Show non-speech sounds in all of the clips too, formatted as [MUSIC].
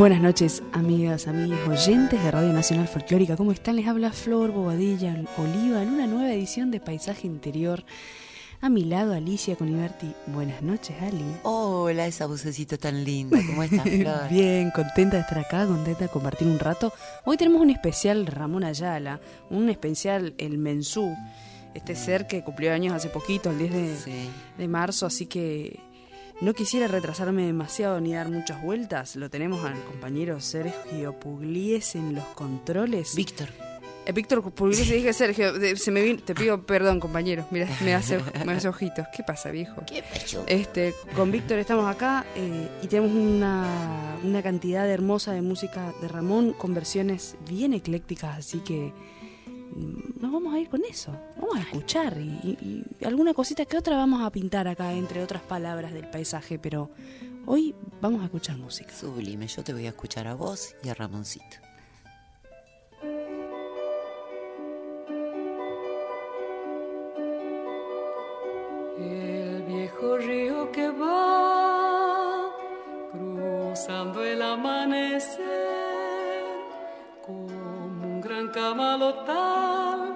Buenas noches, amigas, amigos, oyentes de Radio Nacional Folclórica. ¿Cómo están? Les habla Flor Bobadilla Oliva en una nueva edición de Paisaje Interior. A mi lado, Alicia Coniverti. Buenas noches, Ali. Hola, esa vocecita tan linda. ¿Cómo estás, [LAUGHS] Flor? Bien, contenta de estar acá, contenta de compartir un rato. Hoy tenemos un especial Ramón Ayala, un especial El Mensú, este ser que cumplió años hace poquito, el 10 de, de marzo, así que no quisiera retrasarme demasiado ni dar muchas vueltas. Lo tenemos al compañero Sergio Pugliese en los controles. Víctor. Eh, Víctor Pugliese, dije Sergio. Se me te pido perdón, compañero. Mira, me hace, me hace ojitos. ¿Qué pasa, viejo? ¿Qué pasó? Este, con Víctor estamos acá eh, y tenemos una, una cantidad hermosa de música de Ramón con versiones bien eclécticas, así que nos vamos a ir con eso. Vamos a escuchar y, alguna cosita que otra vamos a pintar acá, entre otras palabras del paisaje, pero hoy vamos a escuchar música. Sublime, yo te voy a escuchar a vos y a Ramoncito. Camalotal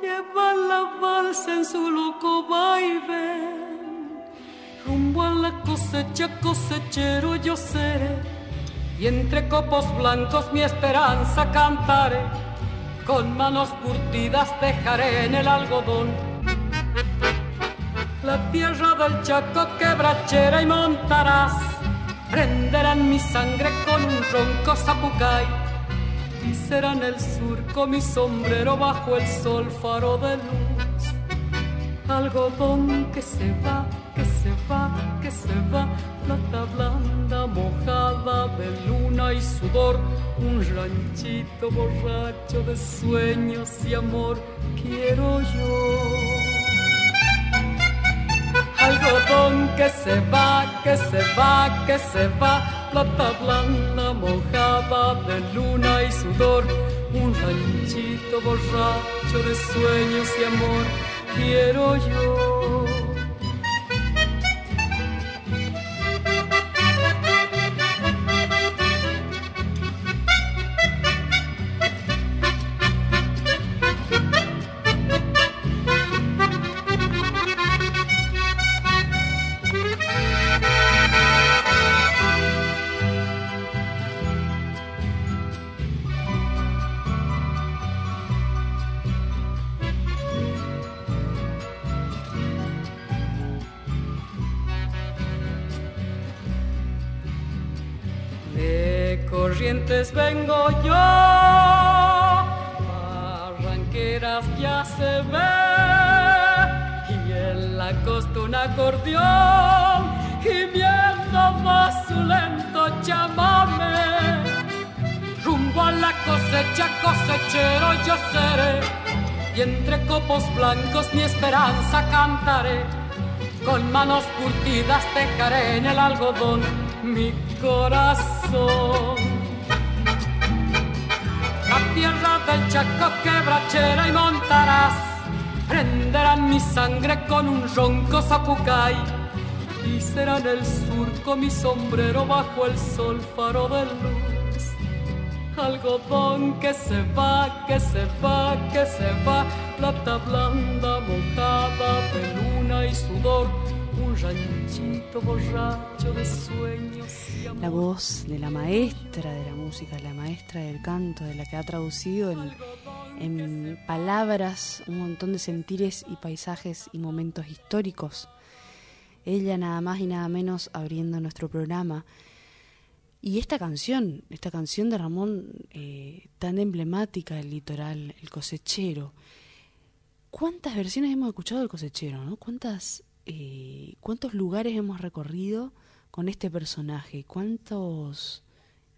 lleva la balsa en su loco vaivén. Rumbo a la cosecha, cosechero yo seré, y entre copos blancos mi esperanza cantaré. Con manos curtidas dejaré en el algodón la tierra del Chaco quebrachera y montarás. Prenderán mi sangre con un ronco zapucay y será en el surco mi sombrero bajo el sol faro de luz. Algodón que se va, que se va, que se va, plata blanda mojada de luna y sudor, un ranchito borracho de sueños y amor, quiero yo. Algodón que se va, que se va, que se va, plata blanda mojada de luna y sudor, un ranchito borracho de sueños y amor, quiero yo. Vengo yo, barranqueras ya se ve, y en la costa un acordeón, gimiendo más su lento chamame. Rumbo a la cosecha, cosechero yo seré, y entre copos blancos mi esperanza cantaré. Con manos curtidas dejaré en el algodón mi corazón del Chaco quebrachera y montarás. Prenderán mi sangre con un ronco zapucay y será en el surco mi sombrero bajo el sol faro de luz. Algodón que se va, que se va, que se va, plata blanda mojada de luna y sudor, la voz de la maestra de la música, la maestra del canto, de la que ha traducido en, palabras un montón de sentires y paisajes y momentos históricos. Ella nada más y nada menos abriendo nuestro programa. Y esta canción, esta canción de Ramón eh, tan emblemática del litoral, El cosechero. ¿Cuántas versiones hemos escuchado del cosechero? ¿no? ¿Cuántas eh, cuántos lugares hemos recorrido con este personaje, cuántos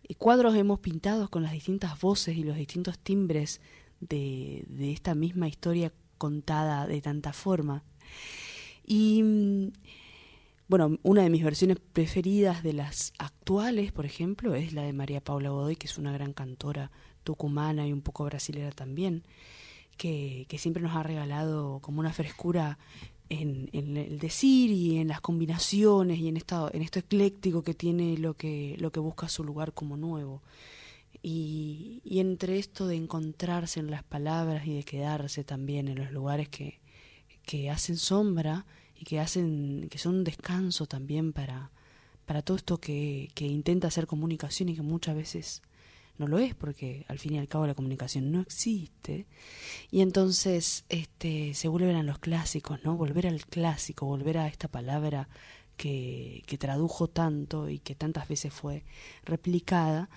eh, cuadros hemos pintado con las distintas voces y los distintos timbres de, esta misma historia contada de tanta forma. Y mm, bueno, una de mis versiones preferidas de las actuales, por ejemplo, es la de María Paula Godoy, que es una gran cantora tucumana y un poco brasilera también, que, que siempre nos ha regalado como una frescura en, el decir y en las combinaciones y en esto, en esto ecléctico que tiene lo que, lo que busca su lugar como nuevo. Y, y entre esto de encontrarse en las palabras y de quedarse también en los lugares que, que hacen sombra y que hacen que son un descanso también para, para todo esto que, que intenta hacer comunicación y que muchas veces no lo es porque al fin y al cabo la comunicación no existe. Y entonces este se vuelven a los clásicos no volver al clásico volver a esta palabra que, que tradujo tanto y que tantas veces fue replicada.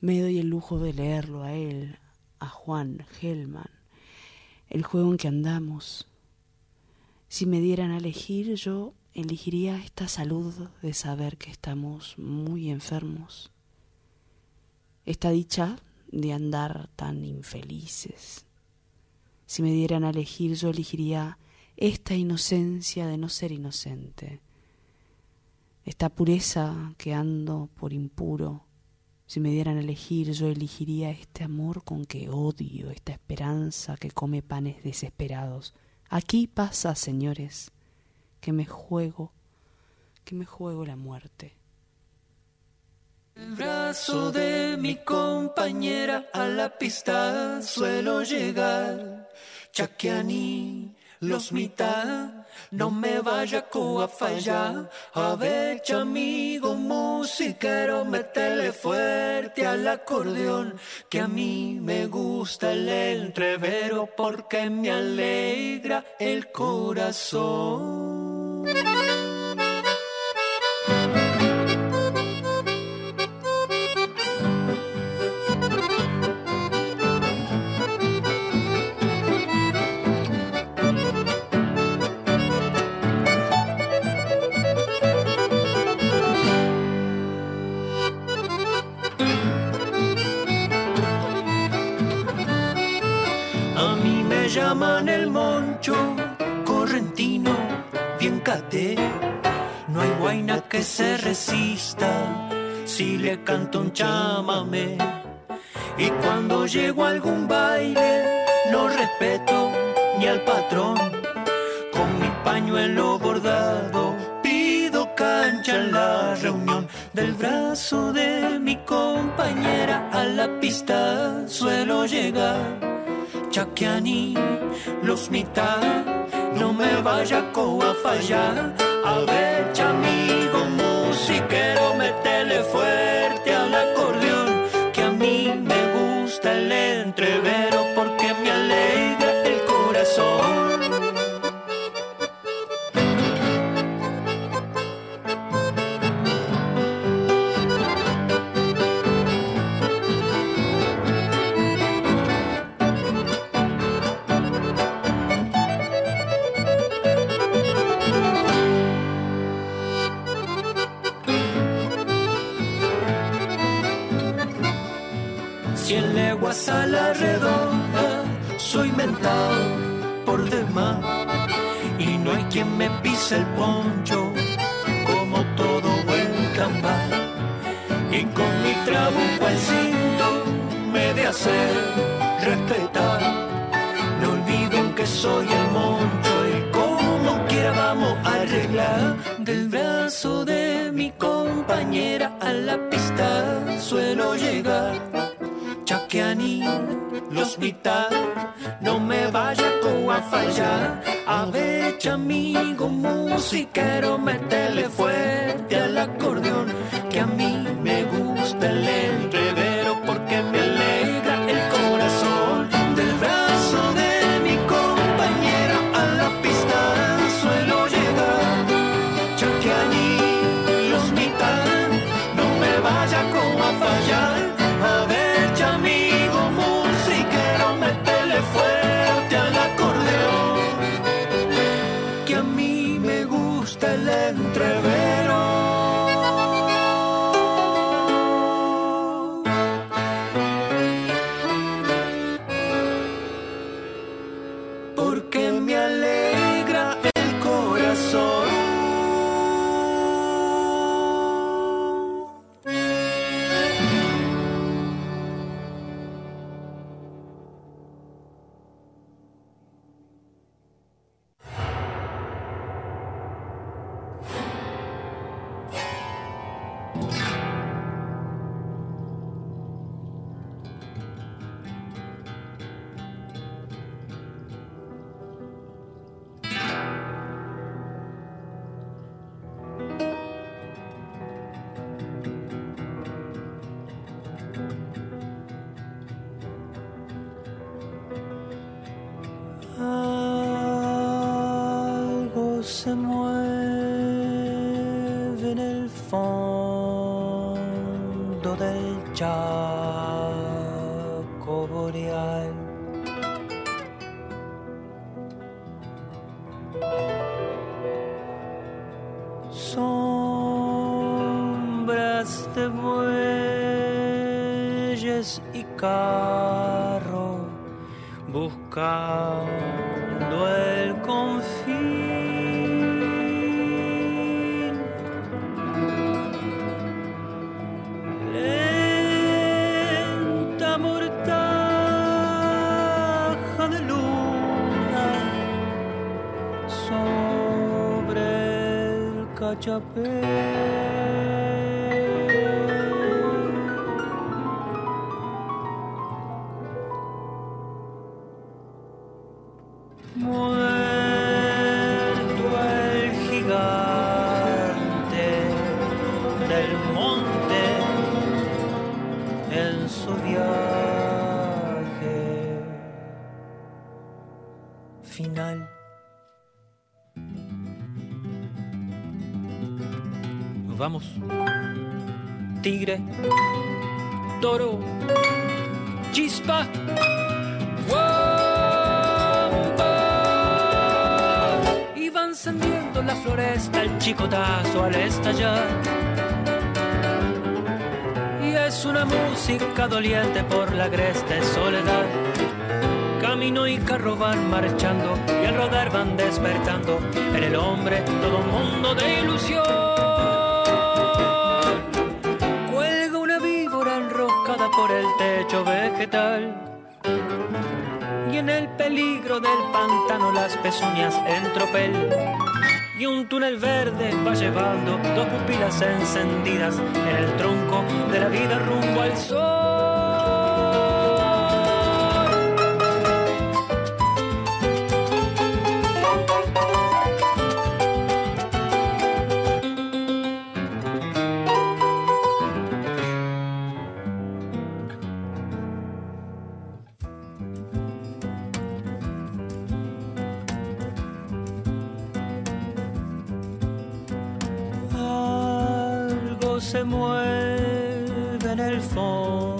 Me doy el lujo de leerlo a él a Juan Gelman. El juego en que andamos. Si me dieran a elegir yo elegiría esta salud de saber que estamos muy enfermos esta dicha de andar tan infelices. Si me dieran a elegir, yo elegiría esta inocencia de no ser inocente, esta pureza que ando por impuro. Si me dieran a elegir, yo elegiría este amor con que odio, esta esperanza que come panes desesperados. Aquí pasa, señores, que me juego, que me juego la muerte. El brazo de mi compañera a la pista suelo llegar. Chaquiani, los mitad, no me vaya a fallar. A ver, amigo musiquero, metele fuerte al acordeón, que a mí me gusta el entrevero porque me alegra el corazón. Le canto un chamame. Y cuando llego a algún baile, no respeto ni al patrón. Con mi pañuelo bordado, pido cancha en la reunión. Del brazo de mi compañera a la pista suelo llegar Chaquiani, los mitad, no me vaya a fallar. A ver, hasta el cachapé. Chicotazo al estallar. Y es una música doliente por la agreste soledad. Camino y carro van marchando y al rodar van despertando en el hombre todo un mundo de ilusión. Cuelga una víbora enroscada por el techo vegetal. Y en el peligro del pantano las pezuñas en tropel. Y un túnel verde va llevando dos pupilas encendidas en el tronco de la vida rumbo al sol. Se mueve en el fondo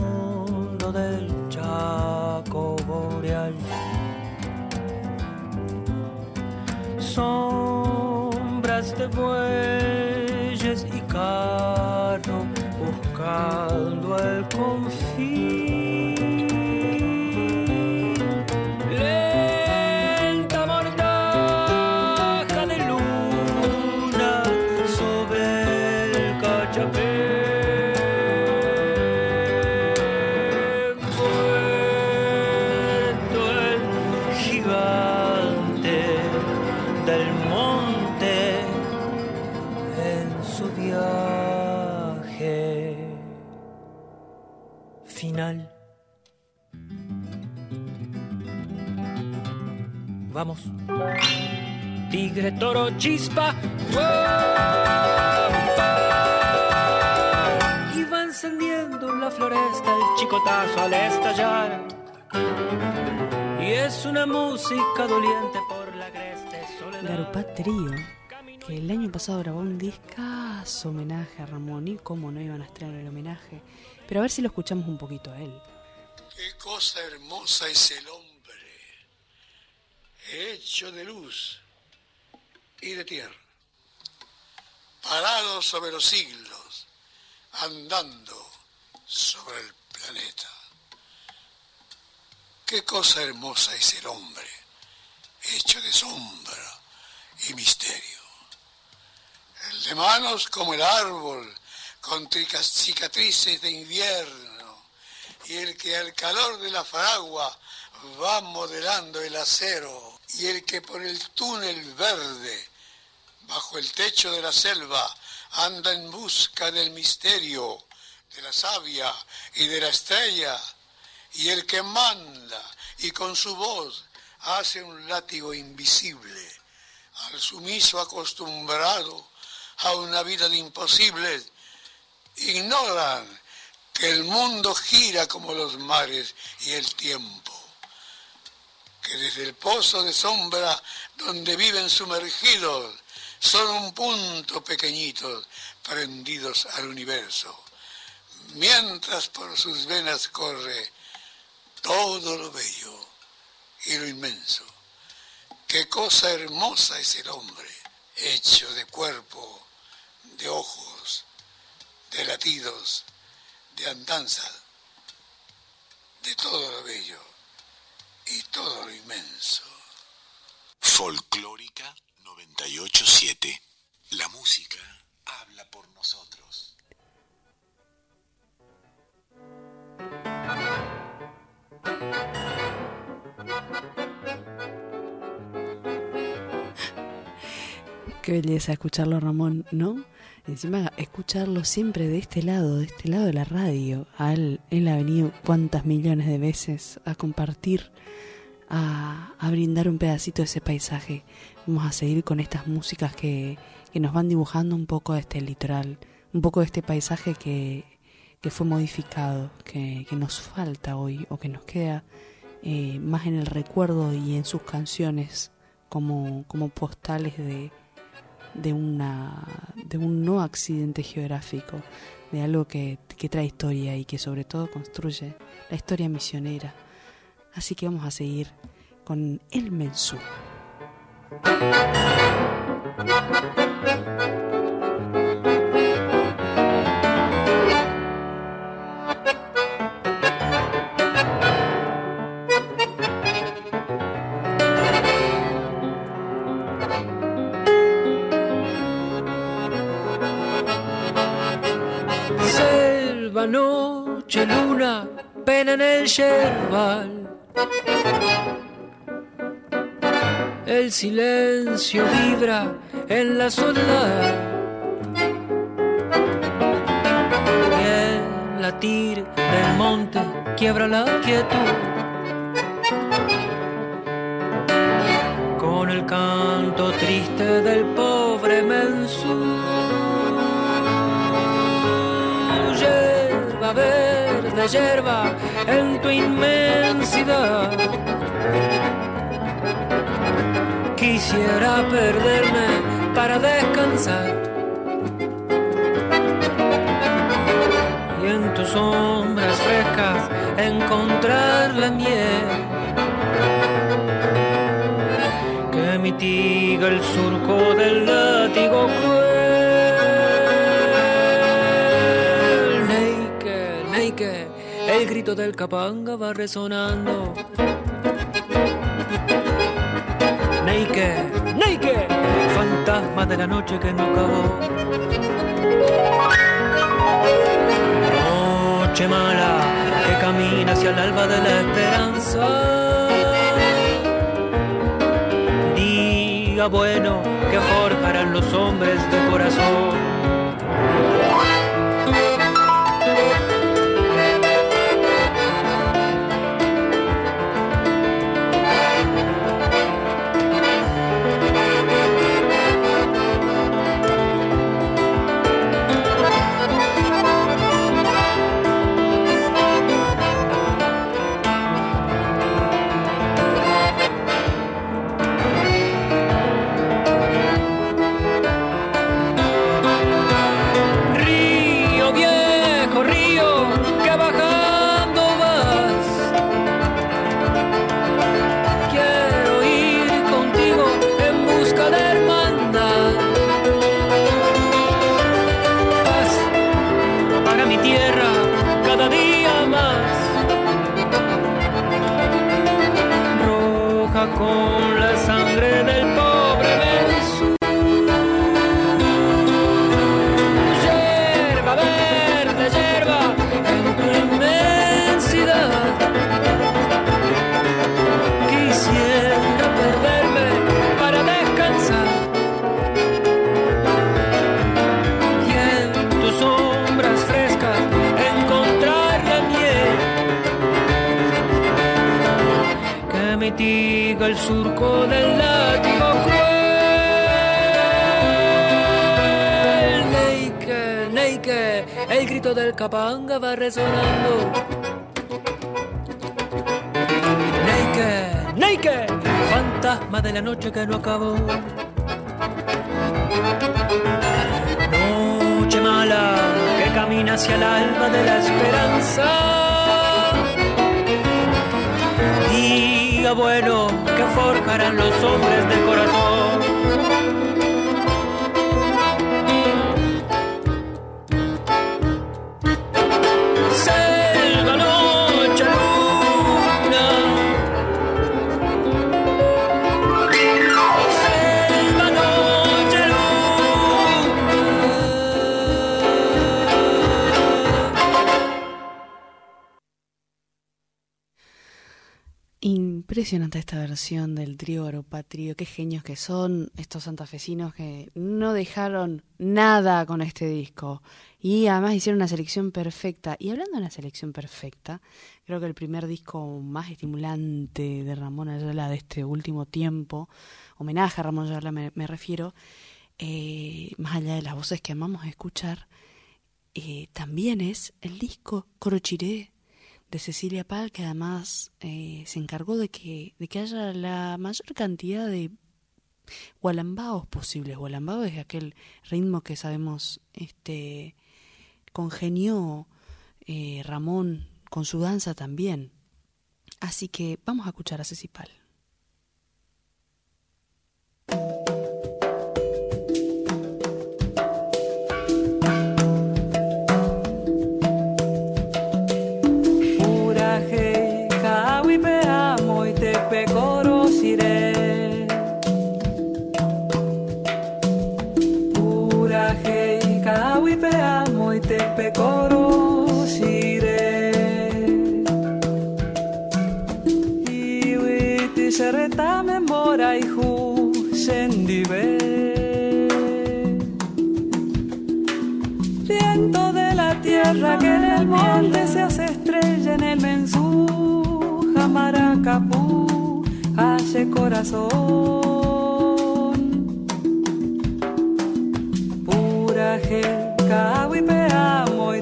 Toro, chispa. Y va encendiendo la floresta el chicotazo al estallar. Y es una música doliente por la agreste soledad. Garupá Trío, que el año pasado grabó un discazo homenaje a Ramón y cómo no iban a estrenar el homenaje. Pero a ver si lo escuchamos un poquito a él. Qué cosa hermosa es el hombre, hecho de luz y de tierra. parado sobre los siglos, andando sobre el planeta. Qué cosa hermosa es el hombre, hecho de sombra y misterio. El de manos como el árbol, con cicatrices de invierno, y el que al calor de la fragua va modelando el acero, y el que por el túnel verde, bajo el techo de la selva, anda en busca del misterio, de la savia y de la estrella, y el que manda y con su voz hace un látigo invisible al sumiso acostumbrado a una vida de imposibles, ignoran que el mundo gira como los mares y el tiempo, que desde el pozo de sombra donde viven sumergidos son un punto pequeñito prendidos al universo, mientras por sus venas corre todo lo bello y lo inmenso. Qué cosa hermosa es el hombre, hecho de cuerpo, de ojos, de latidos, de andanza, de todo lo bello y todo lo inmenso. Folclórica 987. La música habla por nosotros. Qué belleza escucharlo, Ramón, ¿no? Encima, escucharlo siempre de este lado, de este lado de la radio. A él, él ha venido cuántas millones de veces a compartir, a, a brindar un pedacito de ese paisaje. Vamos a seguir con estas músicas que, que nos van dibujando un poco de este litoral, un poco de este paisaje que, que fue modificado, que, que nos falta hoy o que nos queda eh, más en el recuerdo y en sus canciones como, como postales de, de, una, de un no accidente geográfico, de algo que, que trae historia y que sobre todo construye la historia misionera. Así que vamos a seguir con El Mensú. El silencio vibra en la soledad. Y el latir del monte quiebra la quietud. Con el canto triste del pobre mensú. Yerba en tu inmensidad. Quisiera perderme para descansar. Y en tus sombras frescas encontrar la miel que mitiga el surco del látigo grito del capanga va resonando. Neike, Neike, fantasma de la noche que no acabó. Noche mala que camina hacia el alba de la esperanza. Día bueno que forjarán los hombres de corazón. mi tierra cada día más. Roja con surco del látigo cruel. Neike, Neike, el grito del capanga va resonando. Neike, Neike, fantasma de la noche que no acabó. Noche mala que camina hacia el alma de la esperanza. Bueno que forjarán los hombres del corazón. Impresionante esta versión del trío Aropatrio. Qué genios que son estos santafesinos que no dejaron nada con este disco. Y además hicieron una selección perfecta. Y hablando de una selección perfecta, creo que el primer disco más estimulante de Ramón Ayala de este último tiempo, homenaje a Ramón Ayala me, me refiero, eh, más allá de las voces que amamos escuchar, eh, también es el disco Corochiré de Cecilia Pal, que además eh, se encargó de que, de que haya la mayor cantidad de gualambaos posibles. Gualambao es aquel ritmo que sabemos este congenió eh, Ramón con su danza también. Así que vamos a escuchar a Ceci tierra que en el monte se hace estrella en el mensú, jamaracapú, hace corazón. Pura gel, cahuipe amo y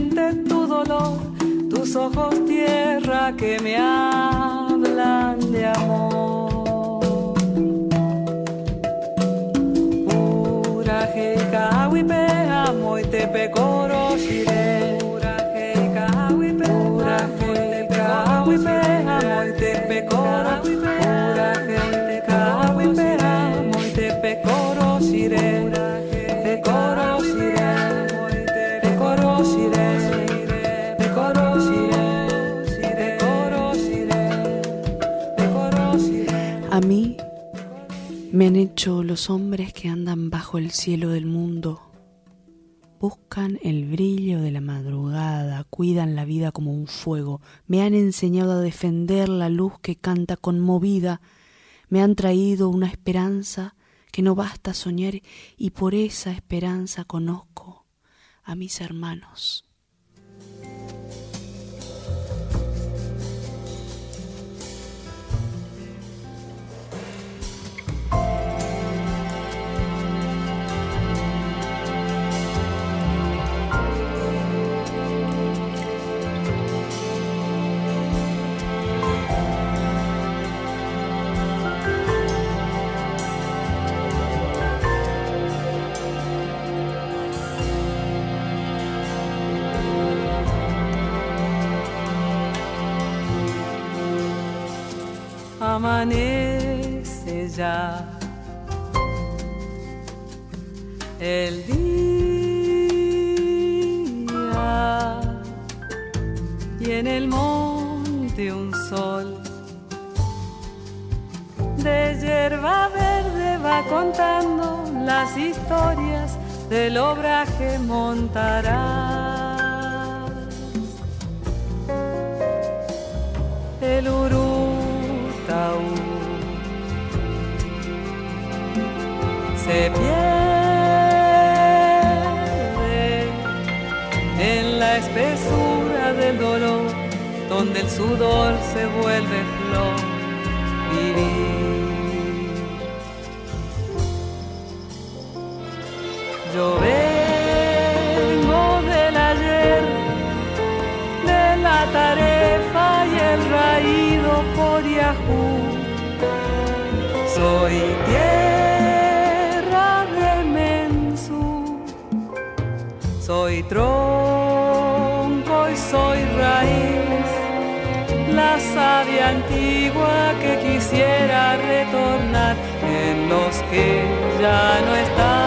siente tu dolor, tus ojos tierra que me hablan de amor. Pura y te pecorosiré. Dicho los hombres que andan bajo el cielo del mundo. Buscan el brillo de la madrugada, cuidan la vida como un fuego, me han enseñado a defender la luz que canta conmovida, me han traído una esperanza que no basta soñar y por esa esperanza conozco a mis hermanos. El día y en el monte un sol de hierba verde va contando las historias del obraje montará. El Uru se pierde donde el sudor se vuelve quisiera retornar en los que ya no están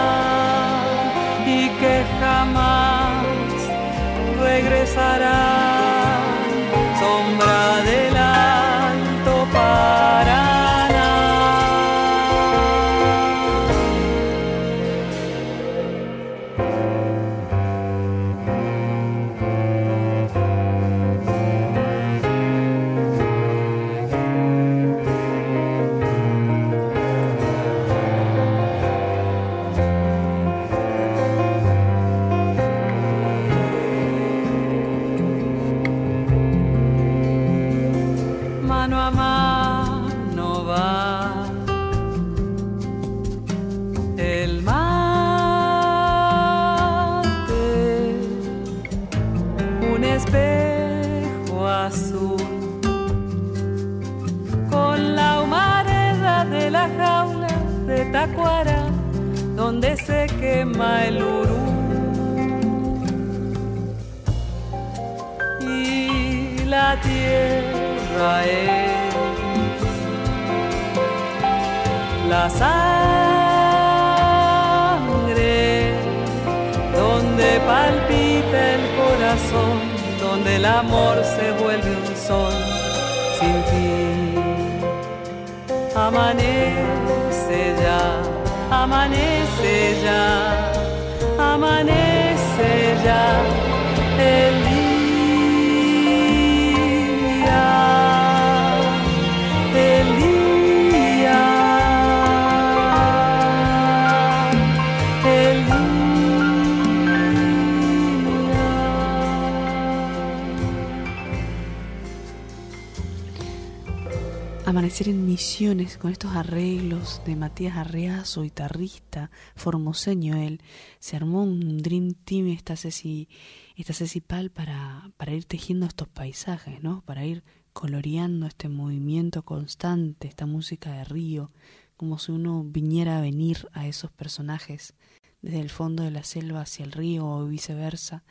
de Matías Arreazo, guitarrista, formoseño él. Se armó un Dream Team esta Ceci, esta Ceci Pal para, para ir tejiendo estos paisajes, ¿no? Para ir coloreando este movimiento constante, esta música de río, como si uno viniera a venir a esos personajes desde el fondo de la selva hacia el río o viceversa.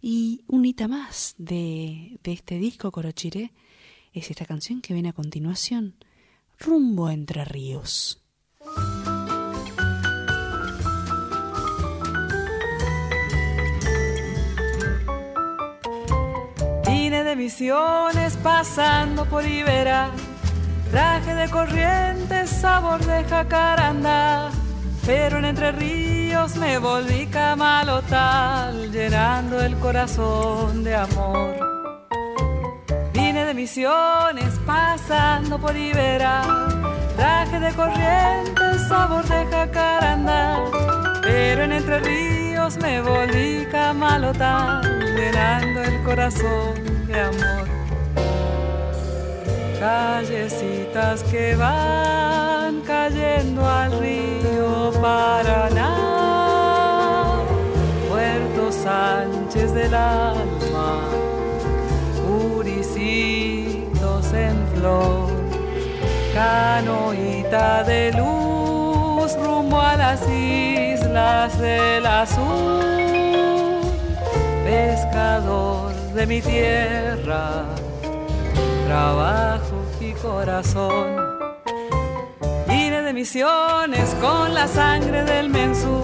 Y un hita más de, de este disco Corochiré es esta canción que viene a continuación, Rumbo Entre Ríos. Vine de misiones pasando por Iberá, Traje de corriente, sabor de jacaranda, pero en Entre Ríos me volví camalotal, llenando el corazón de amor. Misiones, pasando por Ibera, traje de corriente, sabor de jacaranda, pero en Entre Ríos me volví camalotal, llenando el corazón de amor. Callecitas que van cayendo al río Paraná, Puerto Sánchez del alma, flor, canoita de luz rumbo a las islas del azul, pescador de mi tierra trabajo y corazón. Vine de misiones con la sangre del mensú,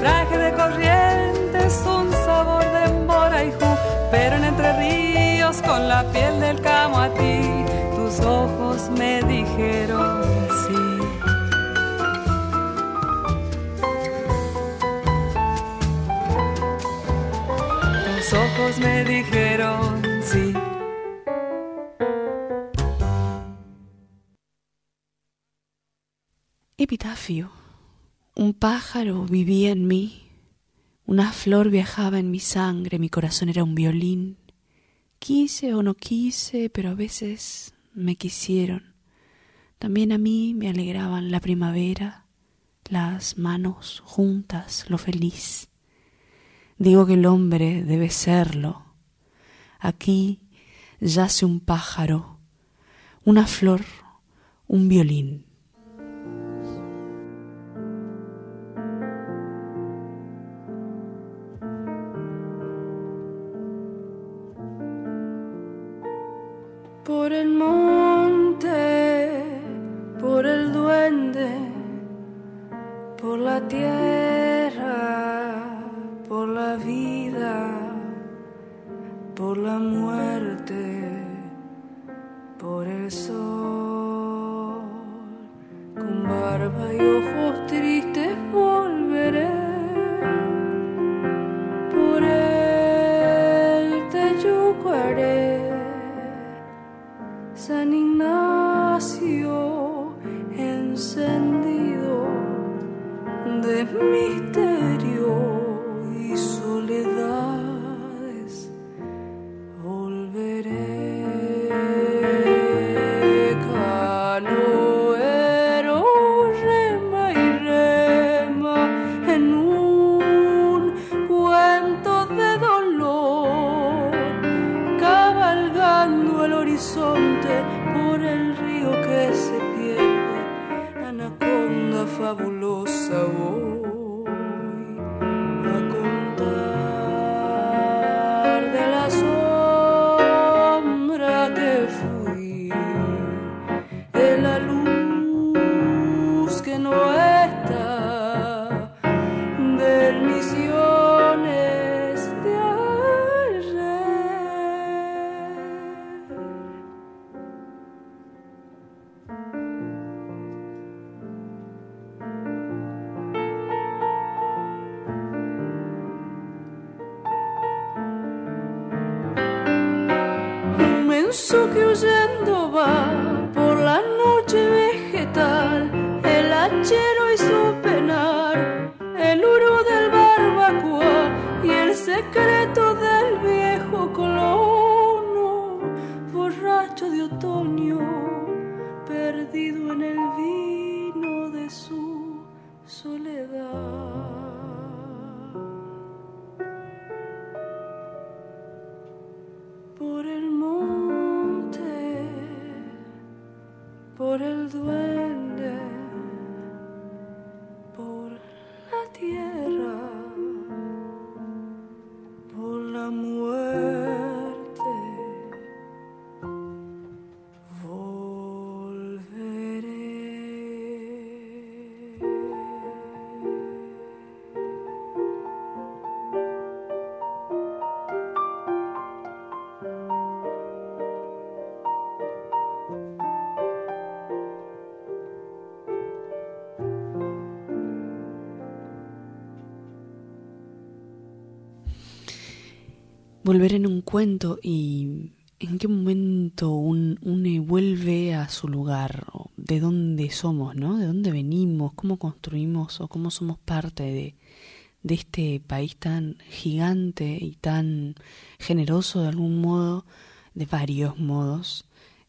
traje de corrientes un sabor de emboraijú, pero en Entre Ríos con la piel del camo a ti, dijeron sí. Tus ojos me dijeron sí. Epitafio. Un pájaro vivía en mí, una flor viajaba en mi sangre, mi corazón era un violín. Quise o no quise, pero a veces me quisieron. También a mí me alegraban la primavera, las manos juntas, lo feliz. Digo que el hombre debe serlo. Aquí yace un pájaro, una flor, un violín. Tierra, por la vida, por la muerte, por el sol, con barba y ojos tristes volveré. Por el teyucuaré. San Ignacio encendido de misterio volver en un cuento y en qué momento un, uno vuelve a su lugar, de dónde somos, ¿no? De dónde venimos, cómo construimos o cómo somos parte de, de este país tan gigante y tan generoso de algún modo, de varios modos,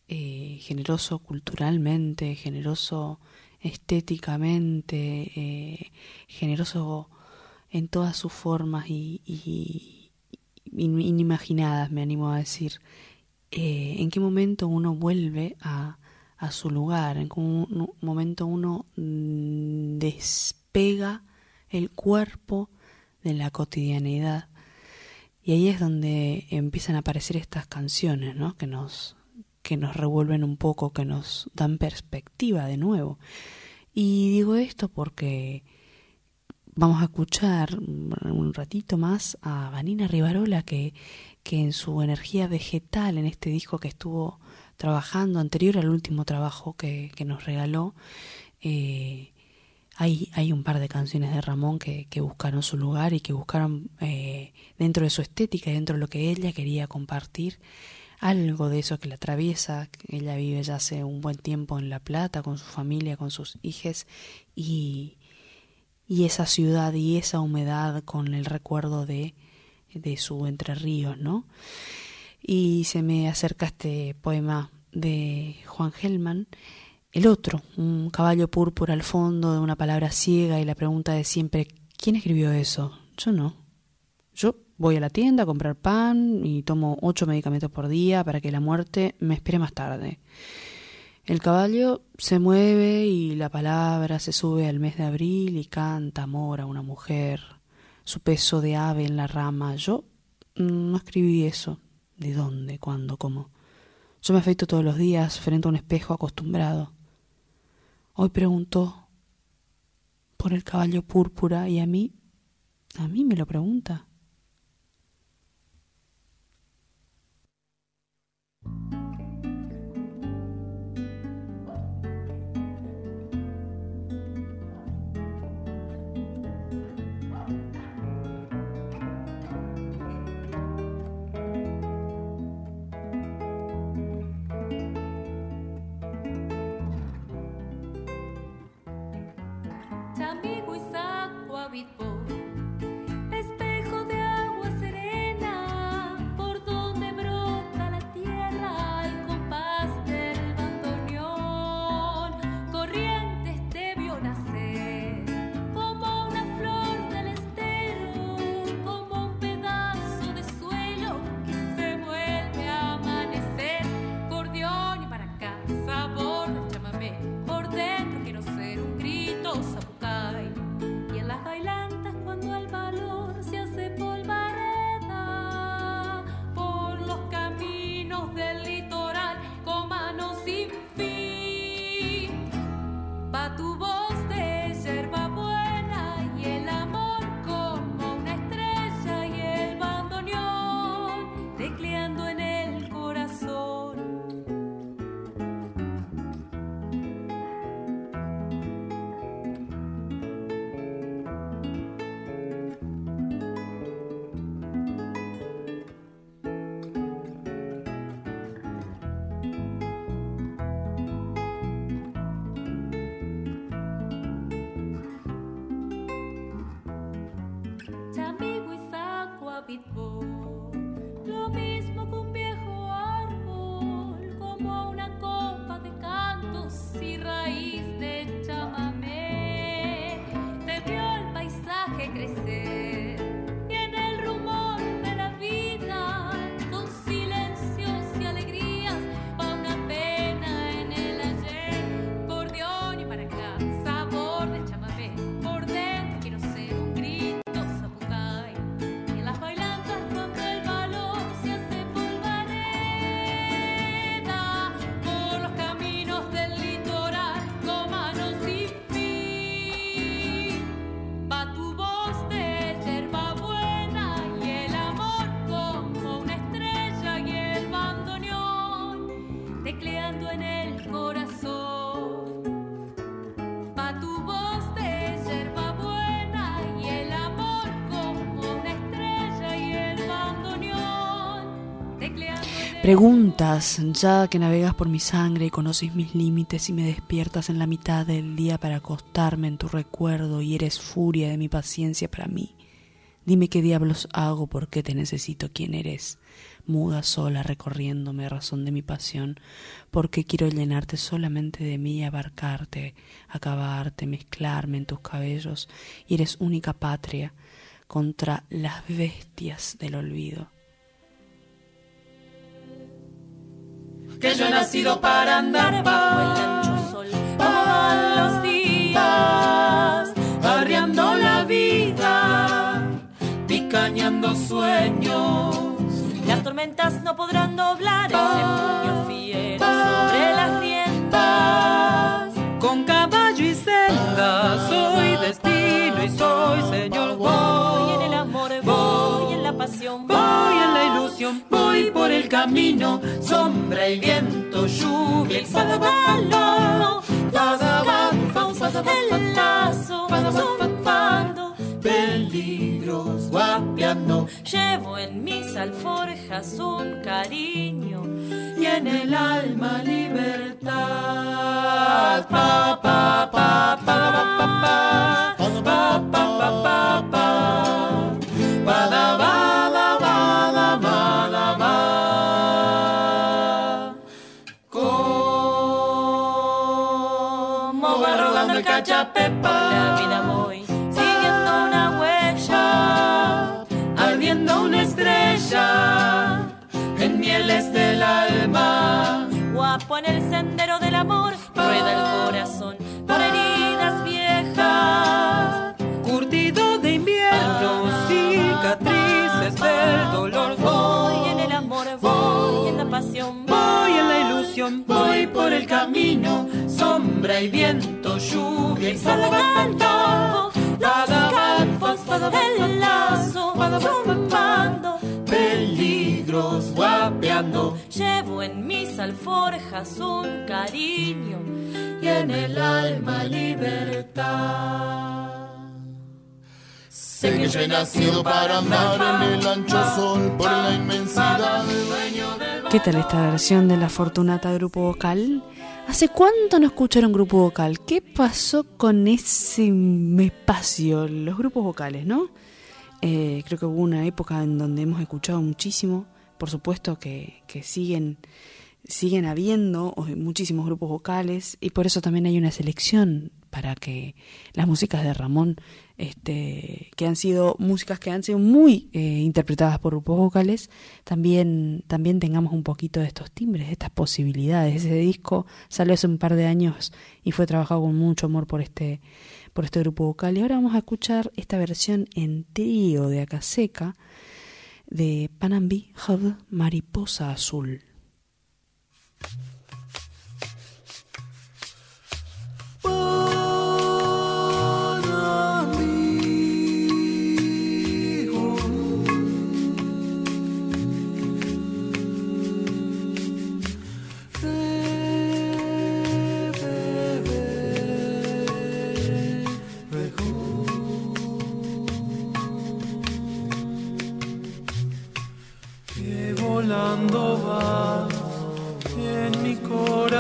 eh, generoso culturalmente, generoso estéticamente, eh, generoso en todas sus formas y, inimaginadas, me animo a decir. Eh, ¿En qué momento uno vuelve a, a su lugar? ¿En qué momento uno mm, despega el cuerpo de la cotidianidad? Y ahí es donde empiezan a aparecer estas canciones, ¿no? Que nos, que nos revuelven un poco, que nos dan perspectiva de nuevo. Y digo esto porque vamos a escuchar un ratito más a Vanina Rivarola que, que en su energía vegetal en este disco que estuvo trabajando anterior al último trabajo que, que nos regaló eh, hay, hay un par de canciones de Ramón que, que buscaron su lugar y que buscaron eh, dentro de su estética y dentro de lo que ella quería compartir algo de eso que la atraviesa. Ella vive ya hace un buen tiempo en La Plata con su familia, con sus hijas y, y esa ciudad y esa humedad con el recuerdo de, de su Entre Ríos, ¿no? Y se me acerca este poema de Juan Gelman, el otro, un caballo púrpura al fondo de una palabra ciega y la pregunta de siempre, ¿quién escribió eso? Yo no. Yo Voy a la tienda a comprar pan y tomo ocho medicamentos por día para que la muerte me espere más tarde. El caballo se mueve y la palabra se sube al mes de abril y canta amor a una mujer, su peso de ave en la rama. Yo no escribí eso. ¿De dónde? ¿Cuándo? ¿Cómo? Yo me afeito todos los días frente a un espejo acostumbrado. Hoy preguntó por el caballo púrpura y a mí, a mí me lo pregunta. amigo Isaac David Preguntas, ya que navegas por mi sangre y conoces mis límites y me despiertas en la mitad del día para acostarme en tu recuerdo y eres furia de mi paciencia para mí. Dime qué diablos hago, por qué te necesito, quién eres. Muda sola recorriéndome razón de mi pasión, porque quiero llenarte solamente de mí, abarcarte, acabarte, mezclarme en tus cabellos, y eres única patria contra las bestias del olvido. Que yo he nacido para andar bajo el ancho sol todos los días, arriando la vida, picañando sueños. Las tormentas no podrán doblar ese puño fiero sobre las riendas. Con caballo y senda soy destino y soy señor. Voy por el camino, sombra y viento, lluvia y sábado. El lazo, zumbando, peligros guapeando. Llevo en mis alforjas un cariño y en el alma libertad. Pa, pa, pa, Voy por el camino, sombra y viento, lluvia y salvando los campos, el lazo, zumbando. peligros guapeando Llevo en mis alforjas un cariño y en el alma libertad. Sé que yo he nacido para amar en el ancho sol por la inmensidad. ¿Qué tal esta versión de la Fortunata Grupo Vocal? ¿Hace cuánto no escucharon Grupo Vocal? ¿Qué pasó con ese espacio, los grupos vocales, no? Eh, creo que hubo una época en donde hemos escuchado muchísimo, por supuesto que, que siguen, siguen habiendo muchísimos grupos vocales y por eso también hay una selección para que las músicas de Ramón, este, que han sido músicas que han sido muy eh, interpretadas por grupos vocales, también, también tengamos un poquito de estos timbres, de estas posibilidades. Ese disco salió hace un par de años y fue trabajado con mucho amor por este, por este grupo vocal. Y ahora vamos a escuchar esta versión en trío de Acaseca de Panambi Hub Mariposa Azul.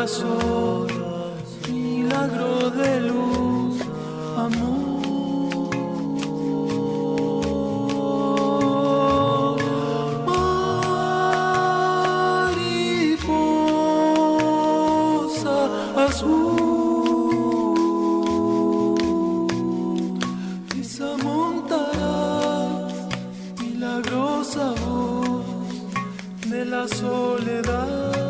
Corazón, milagro de luz, amor. Mariposa azul, quizá montarás milagrosa voz de la soledad.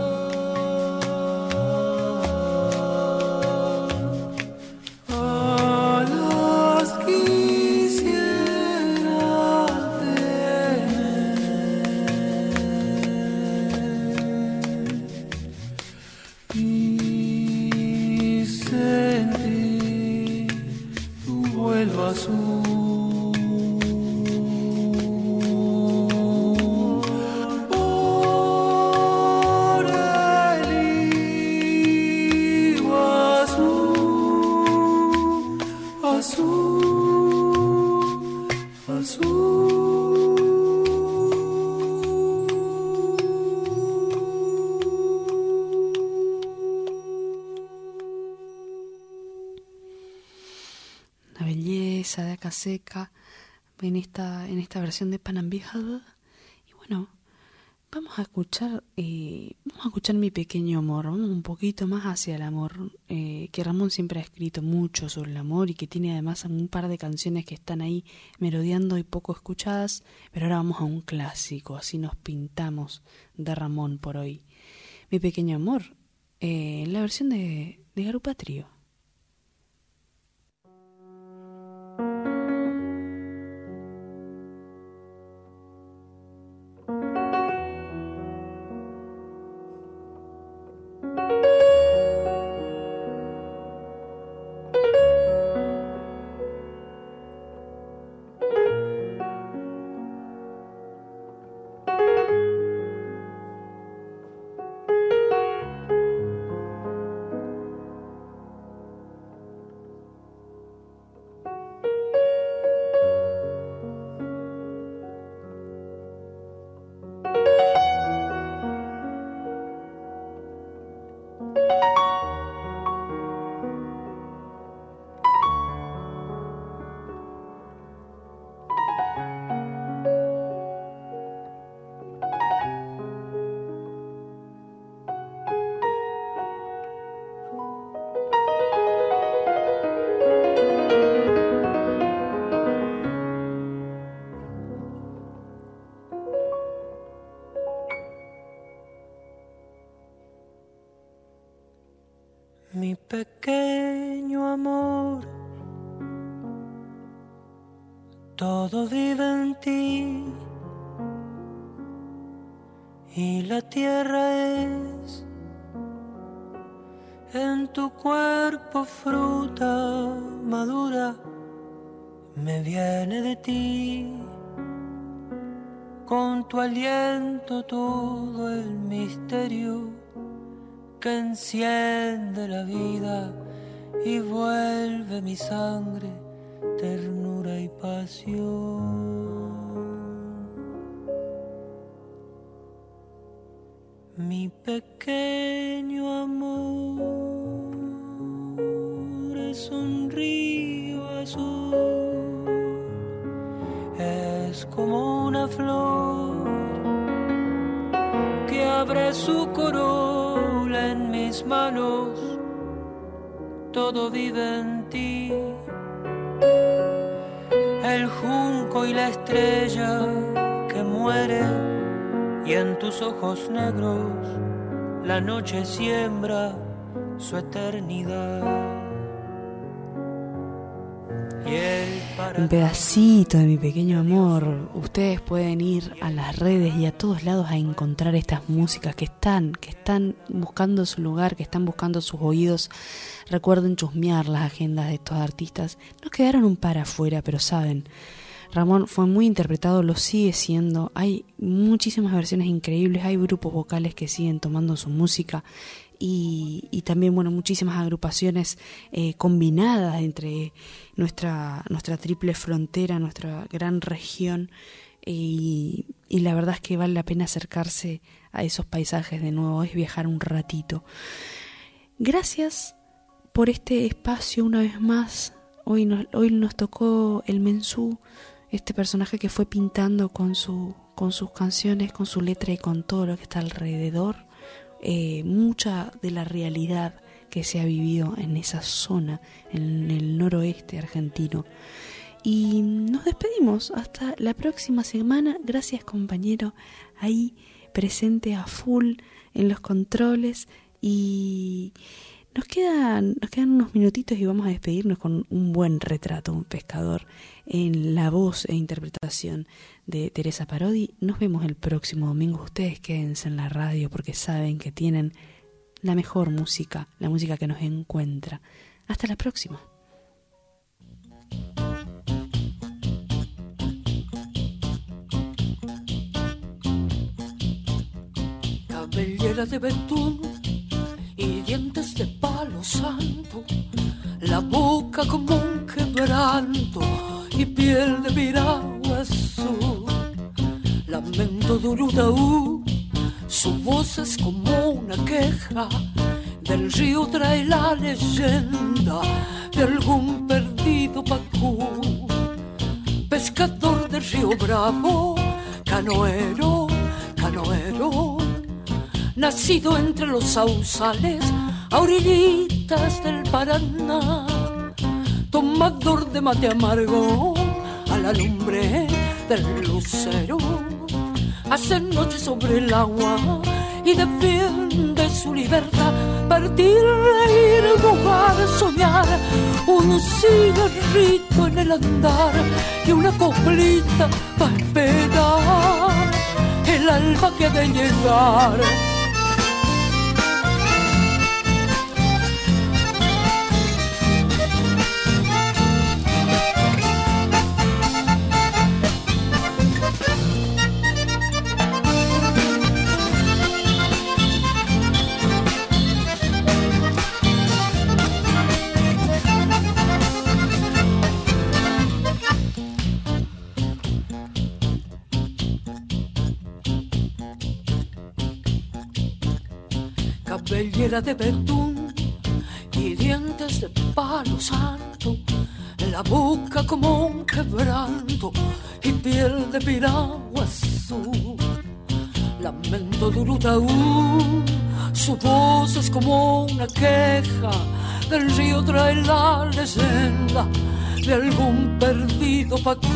Acaseca en esta, en esta versión de Panambijada. Y bueno, vamos a escuchar, eh, vamos a escuchar mi pequeño amor, vamos un poquito más hacia el amor, eh, que Ramón siempre ha escrito mucho sobre el amor y que tiene además un par de canciones que están ahí merodeando y poco escuchadas, pero ahora vamos a un clásico, así nos pintamos de Ramón por hoy. Mi pequeño amor, eh, la versión de, de Garupatrio. Tu aliento todo el misterio que enciende la vida y vuelve mi sangre ternura y pasión. Mi pequeño amor es un río azul, es como una flor abre su corola en mis manos, todo vive en ti el junco y la estrella que muere y en tus ojos negros la noche siembra su eternidad. Un pedacito de mi pequeño amor. Ustedes pueden ir a las redes y a todos lados a encontrar estas músicas que están, que están buscando su lugar, que están buscando sus oídos. Recuerden chusmear las agendas de estos artistas. No quedaron un para afuera, pero saben. Ramón fue muy interpretado, lo sigue siendo. Hay muchísimas versiones increíbles, hay grupos vocales que siguen tomando su música y, también bueno muchísimas agrupaciones eh, combinadas entre nuestra nuestra triple frontera nuestra gran región y, y, la verdad es que vale la pena acercarse a esos paisajes de nuevo es viajar un ratito. Gracias por este espacio una vez más. Hoy nos, hoy nos tocó el mensú este personaje que fue pintando con su con sus canciones con su letra y con todo lo que está alrededor eh, mucha de la realidad que se ha vivido en esa zona, en el noroeste argentino. Y nos despedimos hasta la próxima semana. Gracias compañero, ahí presente a full en los controles y nos quedan, nos quedan unos minutitos y vamos a despedirnos con un buen retrato, un pescador en la voz e interpretación de Teresa Parodi. Nos vemos el próximo domingo. Ustedes quédense en la radio porque saben que tienen la mejor música, la música que nos encuentra. Hasta la próxima. Y dientes de palo santo, la boca como un quebranto y piel de piragua azul. Lamento de su voz es como una queja. Del río trae la leyenda de algún perdido pacú. pescador de Río Bravo, canoero, canoero, nacido entre los sausales, a orillitas del Paraná, tomador de mate amargo, a la lumbre del lucero, hace noche sobre el agua y defiende su libertad. Partir, reír, jugar, soñar, un cigarrito en el andar y una coplita para esperar el alba que ha de llegar. De betún y dientes de palo santo, la boca como un quebranto y piel de piragua azul. Lamento de un utaú, su voz es como una queja, del río trae la leyenda de algún perdido pacú.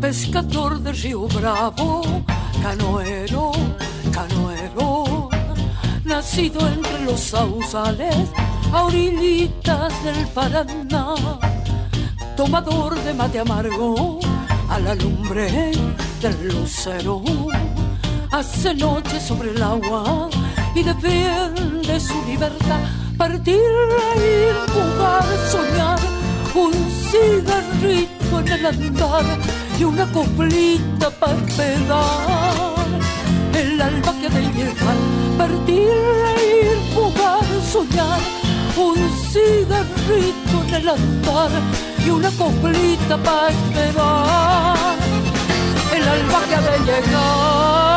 Pescador del río Bravo, canoero, canoero, nacido entre los sausales, a orillitas del Paraná, tomador de mate amargo, a la lumbre del lucero, hace noche sobre el agua y defiende su libertad, partir, reír, jugar, soñar, un cigarrito en el andar y una coplita para esperar el alba que de llegar, partir, reír, jugar, soñar, un cigarrito en el andar y una coplita para esperar el alba que de llegar.